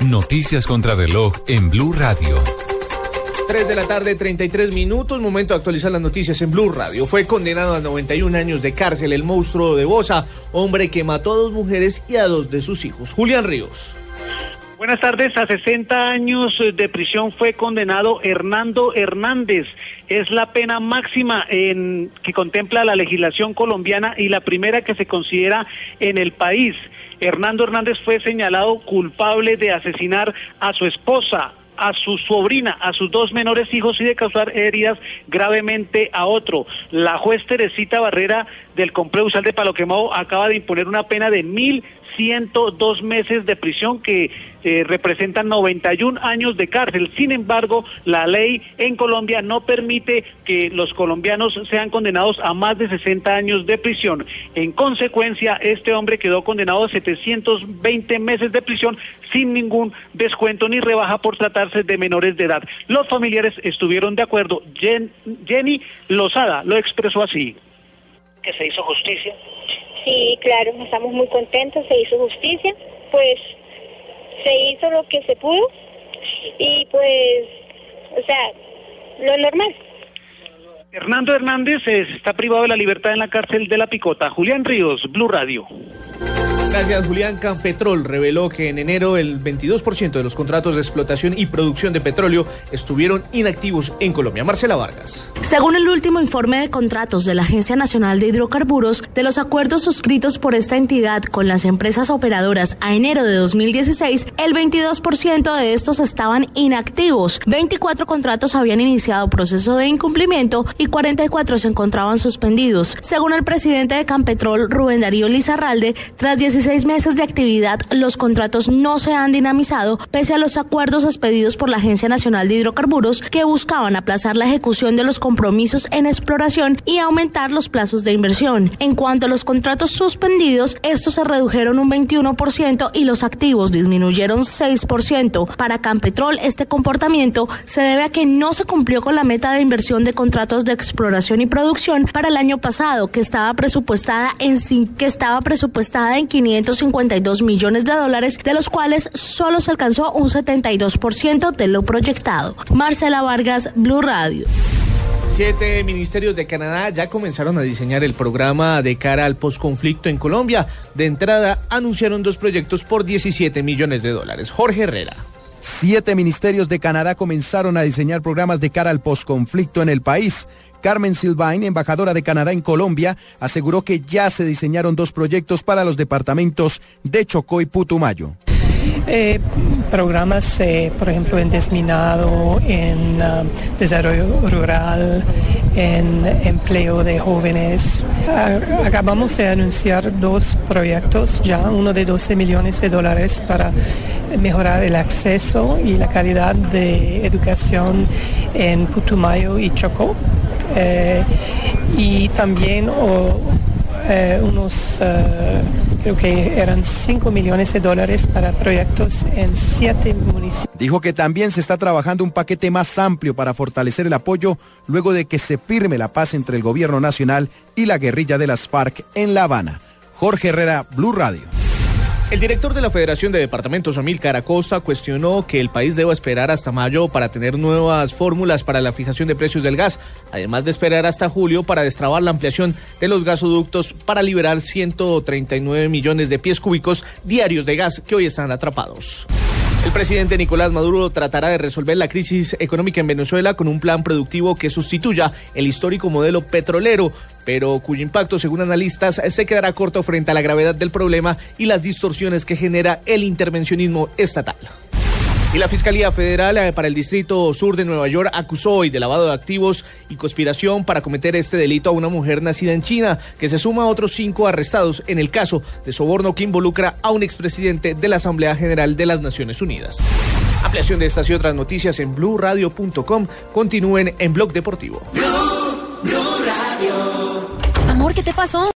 Noticias contra reloj en Blue Radio. 3 de la tarde, 33 minutos. Momento de actualizar las noticias en Blue Radio. Fue condenado a 91 años de cárcel el monstruo de Bosa, hombre que mató a dos mujeres y a dos de sus hijos. Julián Ríos. Buenas tardes. A 60 años de prisión fue condenado Hernando Hernández. Es la pena máxima en, que contempla la legislación colombiana y la primera que se considera en el país. Hernando Hernández fue señalado culpable de asesinar a su esposa, a su sobrina, a sus dos menores hijos y de causar heridas gravemente a otro. La juez Teresita Barrera del Complejo de Palo Quemado acaba de imponer una pena de 1.102 meses de prisión que eh, representan 91 años de cárcel. Sin embargo, la ley en Colombia no permite que los colombianos sean condenados a más de 60 años de prisión. En consecuencia, este hombre quedó condenado a 720 meses de prisión sin ningún descuento ni rebaja por tratarse de menores de edad. Los familiares estuvieron de acuerdo. Jen- Jenny Lozada lo expresó así. que se hizo justicia. Sí, claro, estamos muy contentos, se hizo justicia, pues se hizo lo que se pudo y pues, o sea, lo normal. Hernando Hernández está privado de la libertad en la cárcel de La Picota. Julián Ríos, Blue Radio. Gracias, Julián. Campetrol reveló que en enero el 22% de los contratos de explotación y producción de petróleo estuvieron inactivos en Colombia. Marcela Vargas. Según el último informe de contratos de la Agencia Nacional de Hidrocarburos, de los acuerdos suscritos por esta entidad con las empresas operadoras a enero de 2016, el 22% de estos estaban inactivos. 24 contratos habían iniciado proceso de incumplimiento y 44 se encontraban suspendidos. Según el presidente de Campetrol, Rubén Darío Lizarralde, tras 16 meses de actividad, los contratos no se han dinamizado pese a los acuerdos expedidos por la Agencia Nacional de Hidrocarburos que buscaban aplazar la ejecución de los compromisos en exploración y aumentar los plazos de inversión. En cuanto a los contratos suspendidos, estos se redujeron un 21% y los activos disminuyeron 6%. Para Campetrol, este comportamiento se debe a que no se cumplió con la meta de inversión de contratos de exploración y producción para el año pasado, que estaba presupuestada en que estaba presupuestada en 552 millones de dólares, de los cuales solo se alcanzó un 72% de lo proyectado. Marcela Vargas, Blue Radio. Siete ministerios de Canadá ya comenzaron a diseñar el programa de cara al posconflicto en Colombia. De entrada, anunciaron dos proyectos por 17 millones de dólares. Jorge Herrera. Siete ministerios de Canadá comenzaron a diseñar programas de cara al posconflicto en el país. Carmen Silvain, embajadora de Canadá en Colombia, aseguró que ya se diseñaron dos proyectos para los departamentos de Chocó y Putumayo. Eh, programas, eh, por ejemplo, en desminado, en ah, desarrollo rural, en empleo de jóvenes. Ah, acabamos de anunciar dos proyectos ya, uno de 12 millones de dólares para mejorar el acceso y la calidad de educación en Putumayo y Chocó. Eh, y también unos, creo que eran 5 millones de dólares para proyectos en siete municipios. Dijo que también se está trabajando un paquete más amplio para fortalecer el apoyo luego de que se firme la paz entre el gobierno nacional y la guerrilla de las FARC en La Habana. Jorge Herrera, Blue Radio. El director de la Federación de Departamentos, Amílcar Acosta, cuestionó que el país deba esperar hasta mayo para tener nuevas fórmulas para la fijación de precios del gas, además de esperar hasta julio para destrabar la ampliación de los gasoductos para liberar 139 millones de pies cúbicos diarios de gas que hoy están atrapados. El presidente Nicolás Maduro tratará de resolver la crisis económica en Venezuela con un plan productivo que sustituya el histórico modelo petrolero, pero cuyo impacto, según analistas, se quedará corto frente a la gravedad del problema y las distorsiones que genera el intervencionismo estatal. Y la Fiscalía Federal eh, para el Distrito Sur de Nueva York acusó hoy de lavado de activos y conspiración para cometer este delito a una mujer nacida en China, que se suma a otros cinco arrestados en el caso de soborno que involucra a un expresidente de la Asamblea General de las Naciones Unidas. Ampliación de estas y otras noticias en blurradio.com. Continúen en Blog Deportivo. Amor, ¿qué te pasó?